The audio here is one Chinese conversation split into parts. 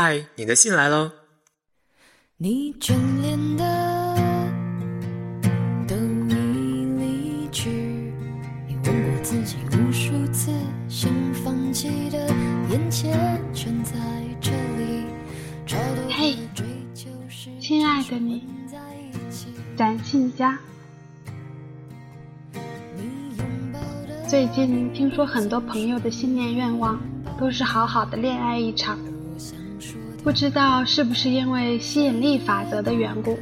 嗨，你的信来喽。你眷恋的都已离去，你问过自己无数次，想放弃的眼前全在这里。嘿，亲爱的你，展信佳。最近听说很多朋友的新年愿望都是好好的恋爱一场，不知道是不是因为吸引力法则的缘故，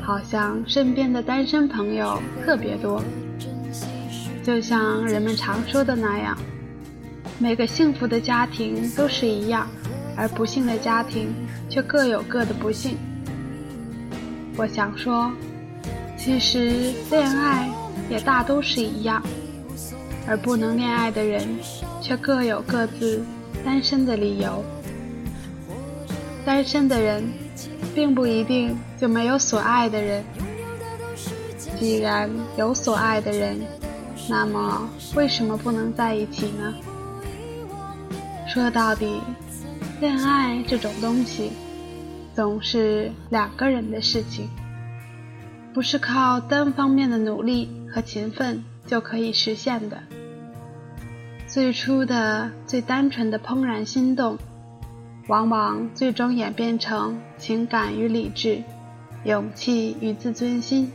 好像身边的单身朋友特别多。就像人们常说的那样，每个幸福的家庭都是一样，而不幸的家庭却各有各的不幸。我想说，其实恋爱也大都是一样。而不能恋爱的人，却各有各自单身的理由。单身的人，并不一定就没有所爱的人。既然有所爱的人，那么为什么不能在一起呢？说到底，恋爱这种东西，总是两个人的事情，不是靠单方面的努力和勤奋。就可以实现的。最初的、最单纯的怦然心动，往往最终演变成情感与理智、勇气与自尊心、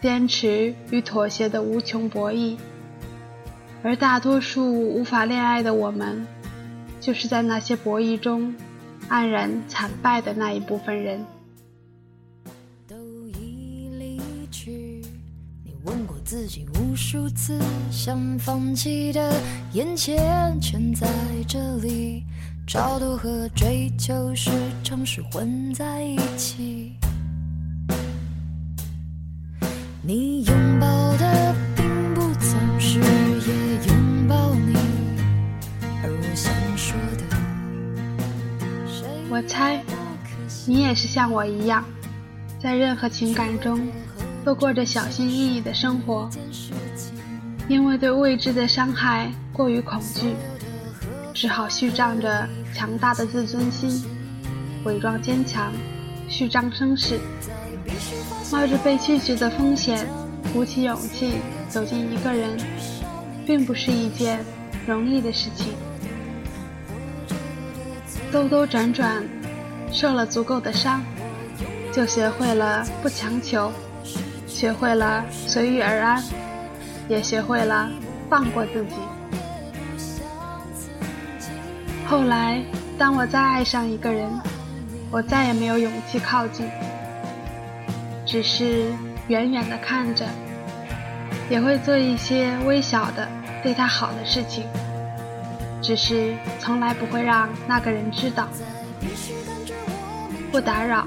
坚持与妥协的无穷博弈。而大多数无法恋爱的我们，就是在那些博弈中黯然惨败的那一部分人。都已离去，你问过自己无数次想放弃的，眼前全在这里。超度和追求时常是混在一起。你拥抱的并不总是也拥抱你，而我想说的，我猜你也是像我一样，在任何情感中。都过着小心翼翼的生活，因为对未知的伤害过于恐惧，只好虚张着强大的自尊心，伪装坚强，虚张声势，冒着被拒绝的风险，鼓起勇气走进一个人，并不是一件容易的事情。兜兜转转，受了足够的伤，就学会了不强求。学会了随遇而安，也学会了放过自己。后来，当我再爱上一个人，我再也没有勇气靠近，只是远远的看着，也会做一些微小的对他好的事情，只是从来不会让那个人知道。不打扰，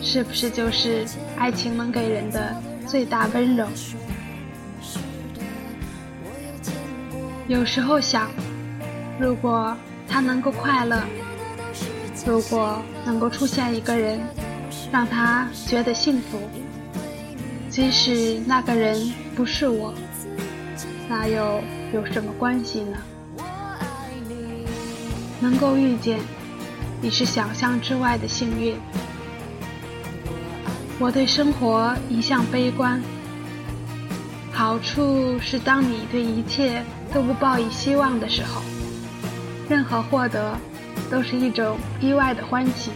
是不是就是爱情能给人的？最大温柔。有时候想，如果他能够快乐，如果能够出现一个人，让他觉得幸福，即使那个人不是我，那又有什么关系呢？能够遇见，已是想象之外的幸运。我对生活一向悲观，好处是当你对一切都不抱以希望的时候，任何获得都是一种意外的欢喜。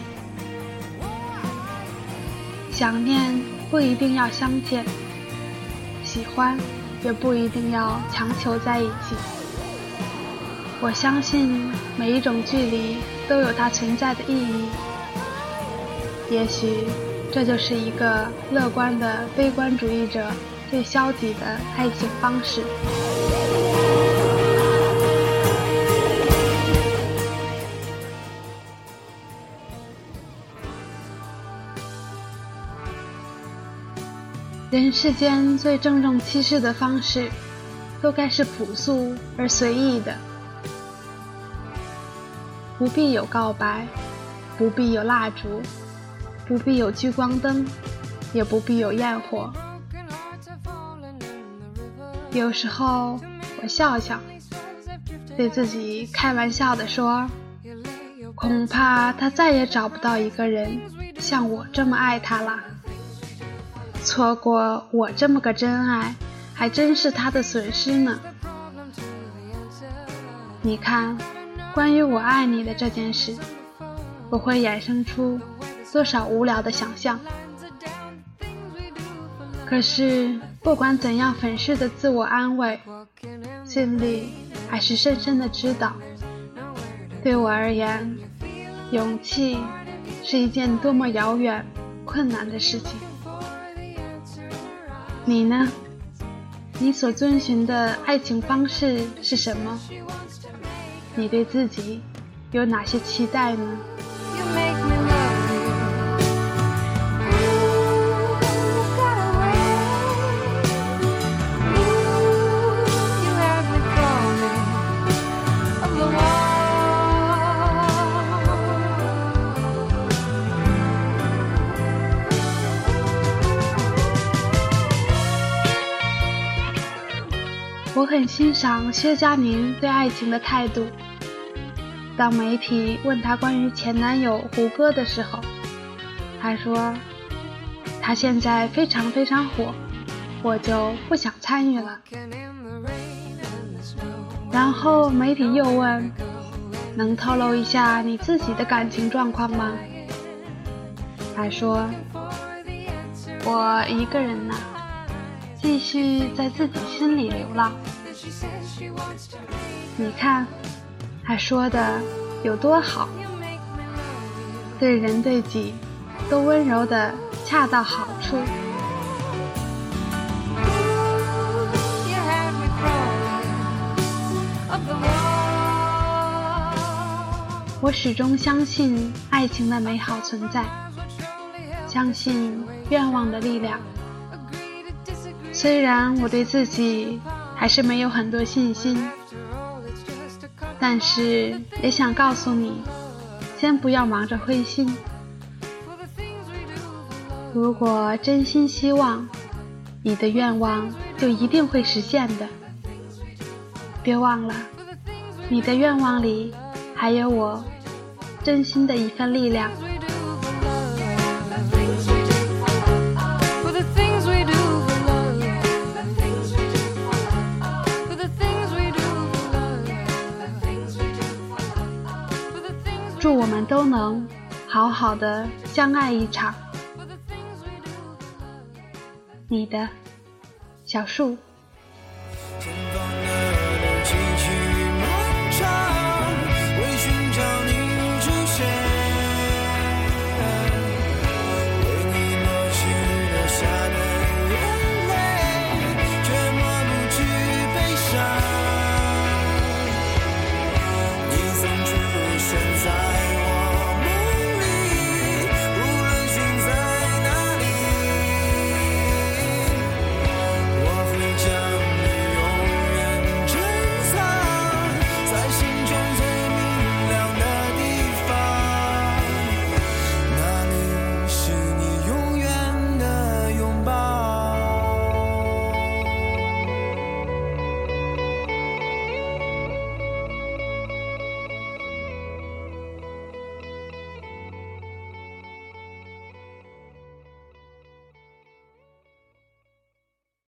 想念不一定要相见，喜欢也不一定要强求在一起。我相信每一种距离都有它存在的意义，也许。这就是一个乐观的悲观主义者最消极的爱情方式。人世间最郑重其事的方式，都该是朴素而随意的，不必有告白，不必有蜡烛。不必有聚光灯，也不必有焰火。有时候我笑笑，对自己开玩笑的说：“恐怕他再也找不到一个人像我这么爱他了。错过我这么个真爱，还真是他的损失呢。你看，关于我爱你的这件事，我会衍生出多少无聊的想象。可是，不管怎样粉饰的自我安慰，心里还是深深的知道，对我而言，勇气是一件多么遥远、困难的事情。你呢？你所遵循的爱情方式是什么？你对自己有哪些期待呢？我很欣赏薛佳凝对爱情的态度。当媒体问她关于前男友胡歌的时候，她说：“他现在非常非常火，我就不想参与了。”然后媒体又问：“能透露一下你自己的感情状况吗？”她说：“我一个人呢。”继续在自己心里流浪。你看，他说的有多好，对人对己都温柔的恰到好处。我始终相信爱情的美好存在，相信愿望的力量。虽然我对自己还是没有很多信心，但是也想告诉你，先不要忙着灰心。如果真心希望，你的愿望就一定会实现的。别忘了，你的愿望里还有我真心的一份力量。祝我们都能好好的相爱一场。你的小树。